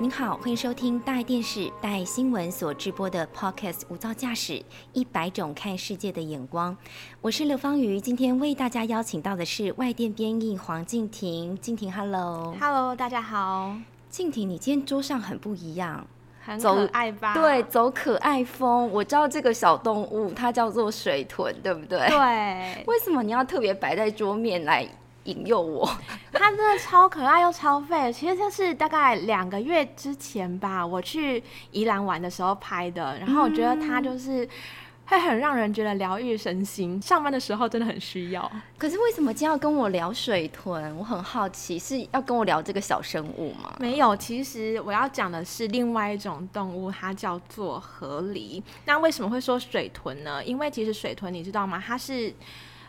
您好，欢迎收听大爱电视、大爱新闻所直播的 Podcast《无噪驾驶：一百种看世界的眼光》。我是刘芳瑜，今天为大家邀请到的是外电编译黄静婷。静婷，Hello，Hello，大家好。静婷，你今天桌上很不一样，很可爱吧？对，走可爱风。我知道这个小动物，它叫做水豚，对不对？对。为什么你要特别摆在桌面来？引诱我，它真的超可爱又超废。其实就是大概两个月之前吧，我去宜兰玩的时候拍的。然后我觉得它就是会很让人觉得疗愈身心，上班的时候真的很需要。可是为什么今天要跟我聊水豚？我很好奇，是要跟我聊这个小生物吗？没有，其实我要讲的是另外一种动物，它叫做河狸。那为什么会说水豚呢？因为其实水豚你知道吗？它是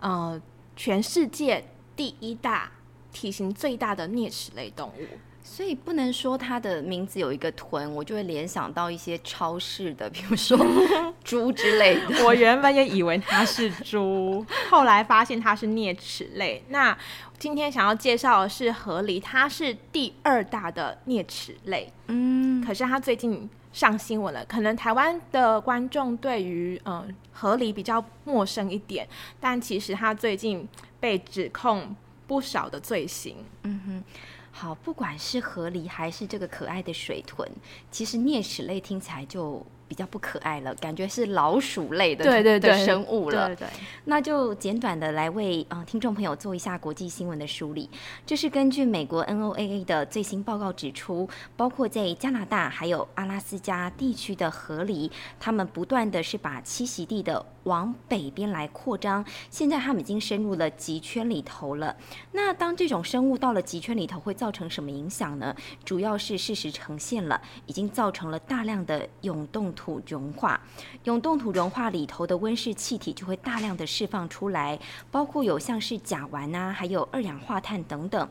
呃全世界。第一大体型最大的啮齿类动物，所以不能说它的名字有一个豚，我就会联想到一些超市的，比如说 猪之类的。我原本也以为它是猪，后来发现它是啮齿类。那今天想要介绍的是河狸，它是第二大的啮齿类。嗯，可是它最近上新闻了，可能台湾的观众对于嗯河狸比较陌生一点，但其实他最近。被指控不少的罪行。嗯哼，好，不管是河狸还是这个可爱的水豚，其实啮齿类听起来就。比较不可爱了，感觉是老鼠类的对对对生物了。对对，那就简短的来为呃听众朋友做一下国际新闻的梳理。这是根据美国 NOAA 的最新报告指出，包括在加拿大还有阿拉斯加地区的河狸，他们不断的是把栖息地的往北边来扩张。现在他们已经深入了极圈里头了。那当这种生物到了极圈里头，会造成什么影响呢？主要是事实呈现了，已经造成了大量的涌动。土融化，永冻土融化里头的温室气体就会大量的释放出来，包括有像是甲烷啊，还有二氧化碳等等，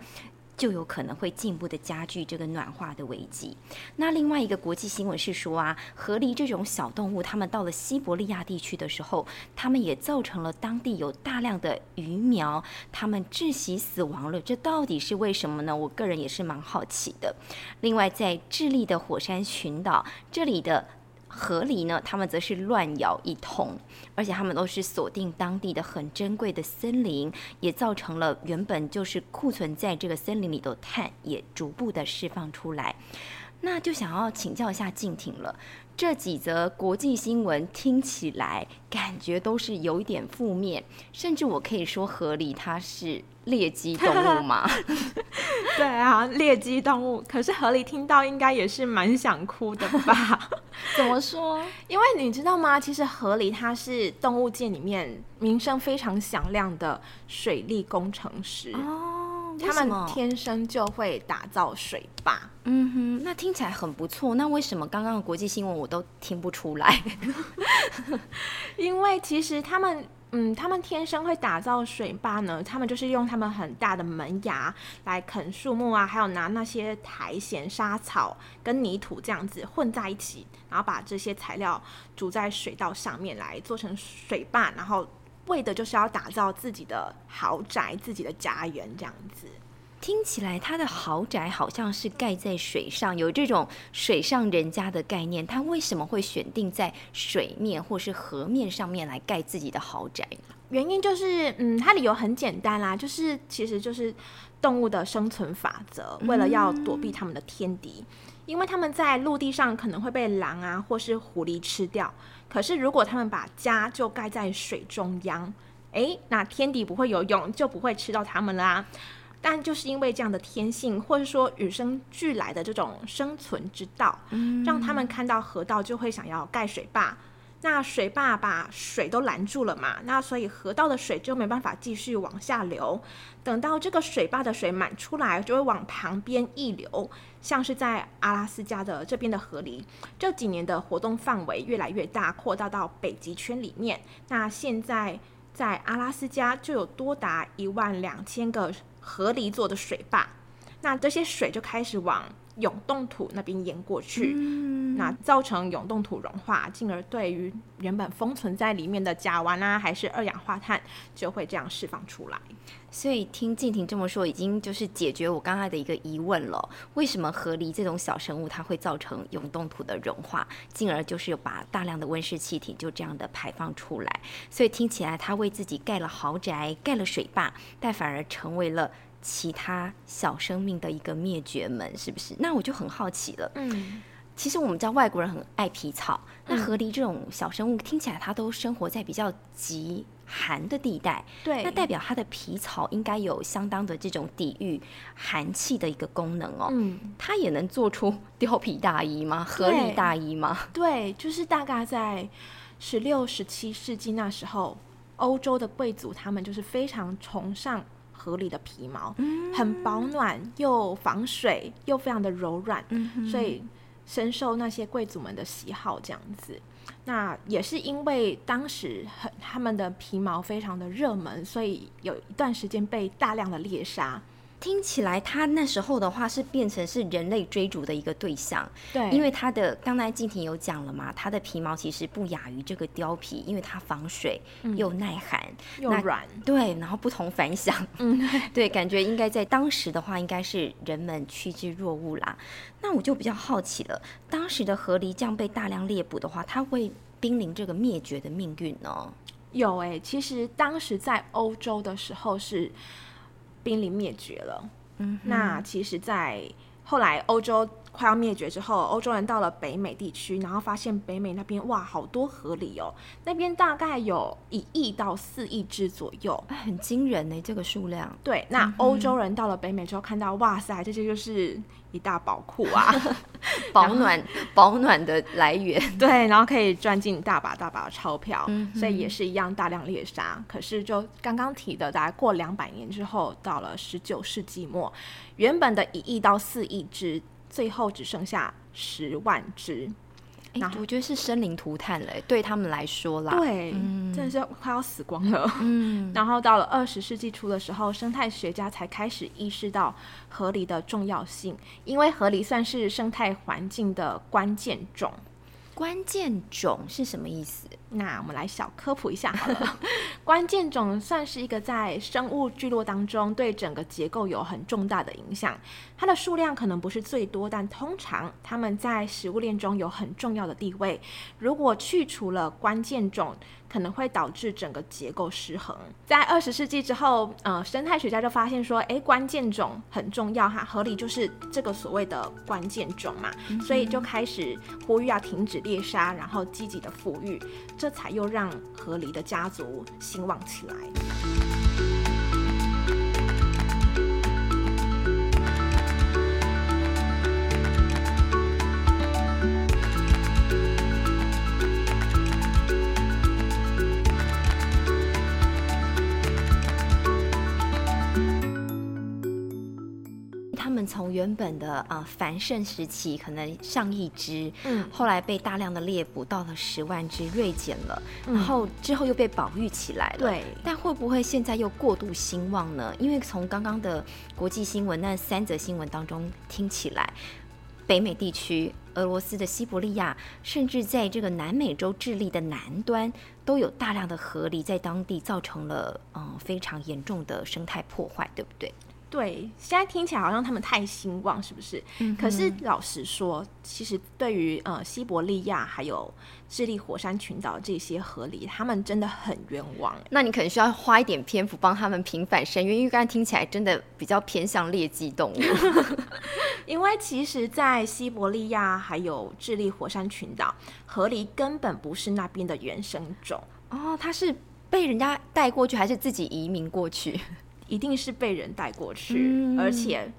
就有可能会进一步的加剧这个暖化的危机。那另外一个国际新闻是说啊，河狸这种小动物，它们到了西伯利亚地区的时候，它们也造成了当地有大量的鱼苗，它们窒息死亡了。这到底是为什么呢？我个人也是蛮好奇的。另外，在智利的火山群岛，这里的。河狸呢，他们则是乱咬一通，而且他们都是锁定当地的很珍贵的森林，也造成了原本就是库存在这个森林里的碳也逐步的释放出来。那就想要请教一下静婷了。这几则国际新闻听起来感觉都是有一点负面，甚至我可以说河狸它是猎鸡动物吗？对啊，猎鸡动物。可是河狸听到应该也是蛮想哭的吧？怎么说？因为你知道吗？其实河狸它是动物界里面名声非常响亮的水利工程师哦。他们天生就会打造水坝。嗯哼，那听起来很不错。那为什么刚刚的国际新闻我都听不出来？因为其实他们，嗯，他们天生会打造水坝呢。他们就是用他们很大的门牙来啃树木啊，还有拿那些苔藓、沙草跟泥土这样子混在一起，然后把这些材料煮在水稻上面来做成水坝，然后。为的就是要打造自己的豪宅、自己的家园，这样子。听起来他的豪宅好像是盖在水上，有这种水上人家的概念。他为什么会选定在水面或是河面上面来盖自己的豪宅呢？原因就是，嗯，他理由很简单啦，就是其实就是动物的生存法则，为了要躲避他们的天敌。因为他们在陆地上可能会被狼啊或是狐狸吃掉，可是如果他们把家就盖在水中央，诶，那天敌不会游泳，就不会吃到它们啦。但就是因为这样的天性，或者说与生俱来的这种生存之道，让他们看到河道就会想要盖水坝。那水坝把水都拦住了嘛？那所以河道的水就没办法继续往下流。等到这个水坝的水满出来，就会往旁边溢流。像是在阿拉斯加的这边的河狸，这几年的活动范围越来越大，扩大到北极圈里面。那现在在阿拉斯加就有多达一万两千个河狸做的水坝。那这些水就开始往永冻土那边淹过去，那造成永冻土融化，进而对于原本封存在里面的甲烷啊，还是二氧化碳，就会这样释放出来。所以听静婷这么说，已经就是解决我刚才的一个疑问了：为什么河狸这种小生物它会造成永冻土的融化，进而就是把大量的温室气体就这样的排放出来？所以听起来它为自己盖了豪宅、盖了水坝，但反而成为了其他小生命的一个灭绝门，是不是？那我就很好奇了。嗯，其实我们知道外国人很爱皮草，那河狸这种小生物听起来它都生活在比较极寒的地带，对，那代表它的皮草应该有相当的这种抵御寒气的一个功能哦。嗯，它也能做出貂皮大衣吗？河狸大衣吗？对，就是大概在十六、十七世纪那时候，欧洲的贵族他们就是非常崇尚河狸的皮毛，很保暖又防水又非常的柔软，所以深受那些贵族们的喜好。这样子，那也是因为当时很他们的皮毛非常的热门，所以有一段时间被大量的猎杀。听起来它那时候的话是变成是人类追逐的一个对象，对，因为它的刚才静婷有讲了嘛，它的皮毛其实不亚于这个貂皮，因为它防水又耐寒那又软，对，然后不同凡响，嗯，对，感觉应该在当时的话，应该是人们趋之若鹜啦。那我就比较好奇了，当时的河狸这样被大量猎捕的话，它会濒临这个灭绝的命运呢？有哎、其实当时在欧洲的时候是濒临灭绝了。嗯，那其实，在后来欧洲快要灭绝之后，欧洲人到了北美地区，然后发现北美那边哇，好多河里哦，那边大概有一亿到四亿只左右。哎很惊人呢，这个数量。对，那欧洲人到了北美之后，看到哇塞，这些就是一大宝库啊，保暖保暖的来源。对，然后可以赚进大把大把的钞票，嗯所以也是一样大量猎杀。可是就刚刚提的，大概过两百年之后，到了十九世纪末，原本的一亿到四亿只，最后只剩下十万只。哎、然后我觉得是生灵涂炭嘞，对他们来说啦。，对，嗯真的是快要死光了。嗯，然后到了二十世纪初的时候，生态学家才开始意识到河狸的重要性，因为河狸算是生态环境的关键种。关键种是什么意思？那我们来小科普一下好了。关键种算是一个在生物聚落当中对整个结构有很重大的影响。它的数量可能不是最多，但通常它们在食物链中有很重要的地位。如果去除了关键种，可能会导致整个结构失衡。在二十世纪之后，呃，生态学家就发现说，诶，关键种很重要哈，合理就是这个所谓的关键种嘛，所以就开始呼吁要停止猎杀，然后积极的富裕，这才又让河狸的家族兴旺起来。原本的呃繁盛时期，可能上亿只，嗯后来被大量的猎捕到了十万只，锐减了，嗯然后之后又被保育起来了。对，但会不会现在又过度兴旺呢？因为从刚刚的国际新闻那三则新闻当中听起来，北美地区、俄罗斯的西伯利亚，甚至在这个南美洲智利的南端，都有大量的河狸在当地造成了嗯非常严重的生态破坏，对不对？对，现在听起来好像他们太兴旺，是不是？可是老实说，其实对于呃西伯利亚还有智利火山群岛这些河狸，他们真的很冤枉。那你可能需要花一点篇幅帮他们平反深冤，因为刚才听起来真的比较偏向猎奇动物。因为其实，在西伯利亚还有智利火山群岛，河狸根本不是那边的原生种，哦，它是被人家带过去，还是自己移民过去？一定是被人带过去，嗯而且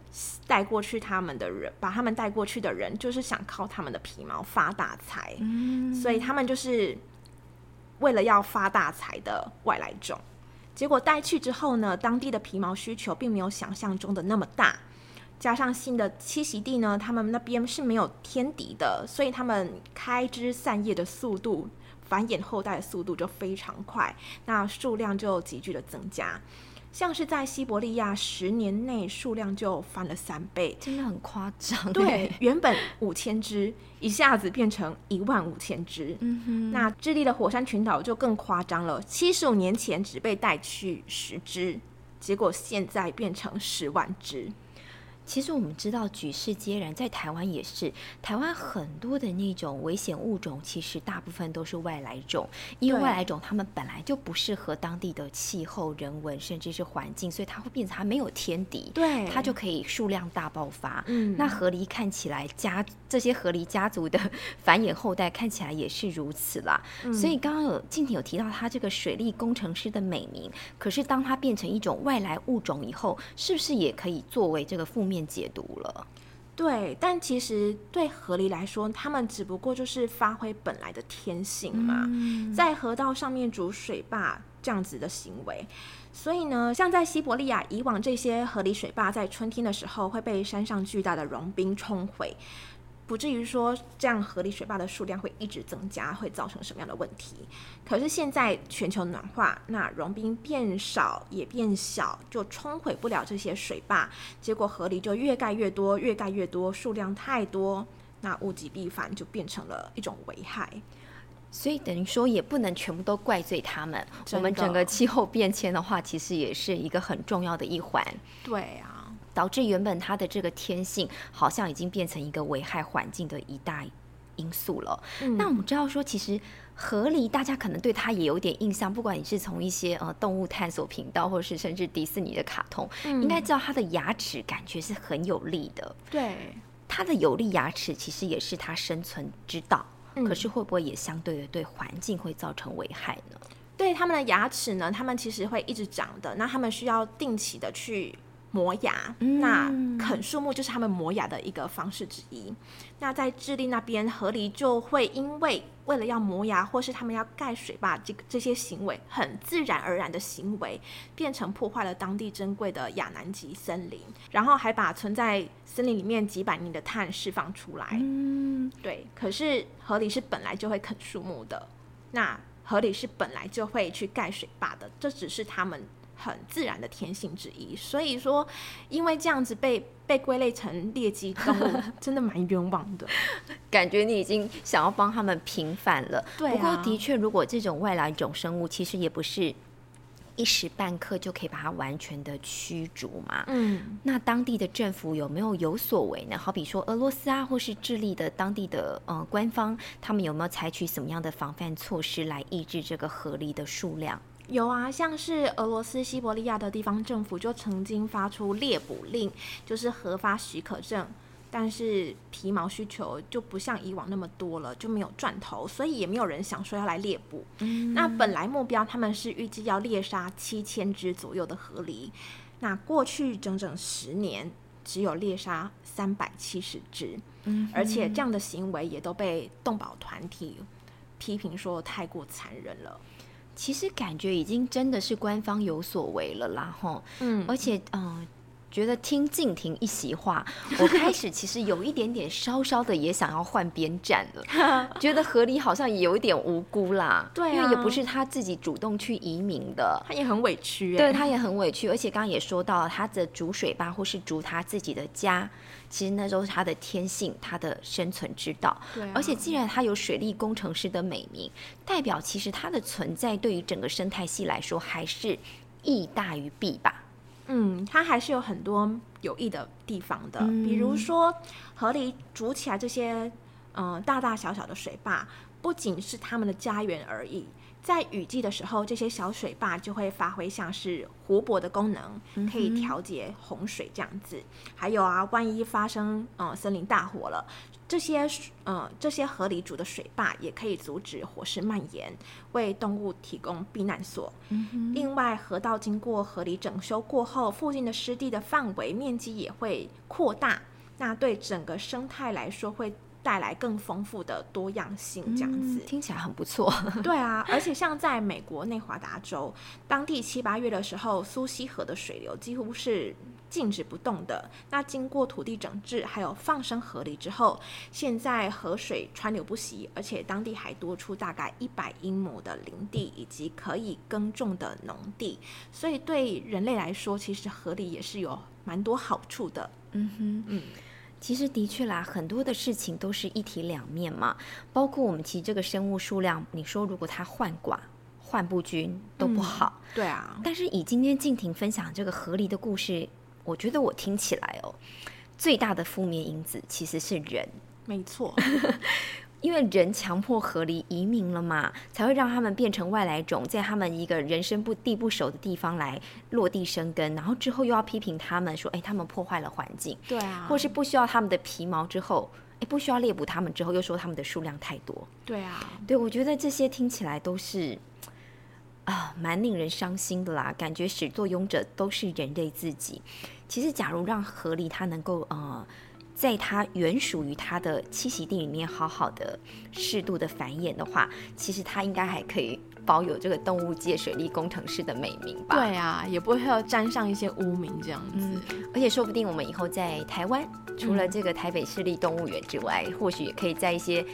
带过去他们的人，把他们带过去的人，就是想靠他们的皮毛发大财，嗯所以他们就是为了要发大财的外来种。结果带去之后呢，当地的皮毛需求并没有想象中的那么大，加上新的栖息地呢，他们那边是没有天敌的，所以他们开枝散叶的速度、繁衍后代的速度就非常快，那数量就急剧的增加。像是在西伯利亚十年内数量就翻了三倍，真的很夸张。对，原本五千只，一下子变成一万五千只。嗯哼，那智利的火山群岛就更夸张了，七十五年前只被带去十只，结果现在变成十万只。其实我们知道，举世皆然，在台湾也是。台湾很多的那种危险物种，其实大部分都是外来种，因为外来种它们本来就不适合当地的气候、人文，甚至是环境，所以它会变成它没有天敌，对，它就可以数量大爆发。嗯，那河狸看起来家这些河狸家族的 繁衍后代看起来也是如此啦。所以刚刚有静婷有提到它这个水利工程师的美名，可是当它变成一种外来物种以后，是不是也可以作为这个负面？面解读了，对，但其实对河狸来说，他们只不过就是发挥本来的天性嘛，在河道上面筑水坝这样子的行为，所以呢，像在西伯利亚，以往这些河狸水坝在春天的时候会被山上巨大的融冰冲毁。不至于说这样河里水坝的数量会一直增加，会造成什么样的问题？可是现在全球暖化，那融冰变少也变小，就冲毁不了这些水坝，结果河里就越盖越多，越盖越多，数量太多，那物极必反就变成了一种危害。所以等于说也不能全部都怪罪他们，我们整个气候变迁的话，其实也是一个很重要的一环。对啊。导致原本它的这个天性好像已经变成一个危害环境的一大因素了。那我们知道说，其实河狸大家可能对它也有点印象，不管你是从一些呃动物探索频道，或者是甚至迪士尼的卡通，应该知道它的牙齿感觉是很有力的。对，它的有力牙齿其实也是它生存之道。可是会不会也相对的对环境会造成危害呢？对他们的牙齿呢，他们其实会一直长的，那他们需要定期的去。磨牙，那啃树木就是他们磨牙的一个方式之一。那在智利那边，河狸就会因为为了要磨牙，或是他们要盖水坝，这个这些行为很自然而然的行为，变成破坏了当地珍贵的亚南极森林，然后还把存在森林里面几百年的碳释放出来。嗯，对。可是河狸是本来就会啃树木的，那河狸是本来就会去盖水坝的，这只是他们。很自然的天性之一，所以说，因为这样子被被归类成猎奇动物，真的蛮冤枉的。感觉你已经想要帮他们平反了。对，不过的确，如果这种外来种生物，其实也不是一时半刻就可以把它完全的驱逐嘛。嗯，那当地的政府有没有有所为呢？好比说俄罗斯啊，或是智利的当地的呃官方，他们有没有采取什么样的防范措施来抑制这个河狸的数量？有啊，像是俄罗斯西伯利亚的地方政府就曾经发出猎捕令，就是核发许可证，但是皮毛需求就不像以往那么多了，就没有赚头，所以也没有人想说要来猎捕。那本来目标他们是预计要猎杀七千只左右的河狸，那过去整整十年只有猎杀三百七十只，而且这样的行为也都被动保团体批评说太过残忍了。其实感觉已经真的是官方有所为了啦，吼，嗯，而且嗯，觉得听静婷一席话，我开始其实有一点点稍稍的也想要换边站了，觉得河狸好像也有一点无辜啦，对，因为也不是他自己主动去移民的，他也很委屈，对他也很委屈，而且刚刚也说到他的煮水吧，或是煮他自己的家。其实那都是他的天性，他的生存之道。对，而且既然他有水利工程师的美名，代表其实他的存在对于整个生态系来说还是益大于弊吧。嗯，它还是有很多有益的地方的，比如说河里筑起来这些嗯大大小小的水坝，不仅是他们的家园而已。在雨季的时候，这些小水坝就会发挥像是湖泊的功能，可以调节洪水这样子。还有啊，万一发生嗯森林大火了，这些呃这些河里煮的水坝也可以阻止火势蔓延，为动物提供避难所。另外，河道经过河里整修过后，附近的湿地的范围面积也会扩大，那对整个生态来说会带来更丰富的多样性，这样子、嗯听起来很不错。对啊，而且像在美国内华达州，当地七八月的时候，苏溪河的水流几乎是静止不动的。那经过土地整治还有放生河狸之后，现在河水川流不息，而且当地还多出大概一百英亩的林地以及可以耕种的农地，所以对人类来说，其实河狸也是有蛮多好处的。嗯哼，嗯，其实的确啦，很多的事情都是一体两面嘛。包括我们其实这个生物数量，你说如果它换寡、换不均都不嗯好。对啊，但是以今天静婷分享这个合理的故事，我觉得我听起来哦，最大的负面因子其实是人。没错，因为人强迫合离移民了嘛，才会让他们变成外来种，在他们一个人生不地不熟的地方来落地生根，然后之后又要批评他们说，哎，他们破坏了环境，对啊，或是不需要他们的皮毛之后，哎，不需要猎捕他们之后，又说他们的数量太多。对啊，对我觉得这些听起来都是啊，蛮令人伤心的啦。感觉始作俑者都是人类自己。其实，假如让河狸它能够呃。在它原属于它的栖息地里面，好好的适度的繁衍的话，其实它应该还可以保有这个动物界水利工程师的美名吧。对啊，也不会要沾上一些污名这样子。嗯，而且说不定我们以后在台湾，除了这个台北市立动物园之外，或许也可以在一些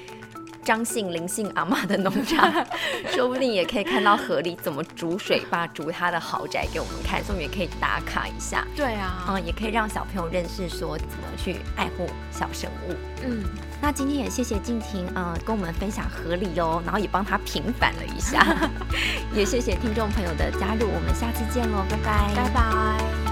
张姓、林姓阿妈的农场，说不定也可以看到河里怎么煮水坝、煮他的豪宅给我们看，所以我们也可以打卡一下。对啊，嗯，也可以让小朋友认识说怎么去爱护小生物。嗯，那今天也谢谢静婷，呃，跟我们分享河狸哦，然后也帮他平反了一下，也谢谢听众朋友的加入，我们下次见喽，拜拜，拜拜。